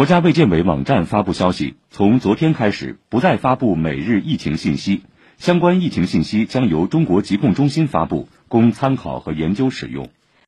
国家卫健委网站发布消息从昨天开始不再发布每日疫情信息。相关疫情信息将由中国疾控中心发布供参考和研究使用。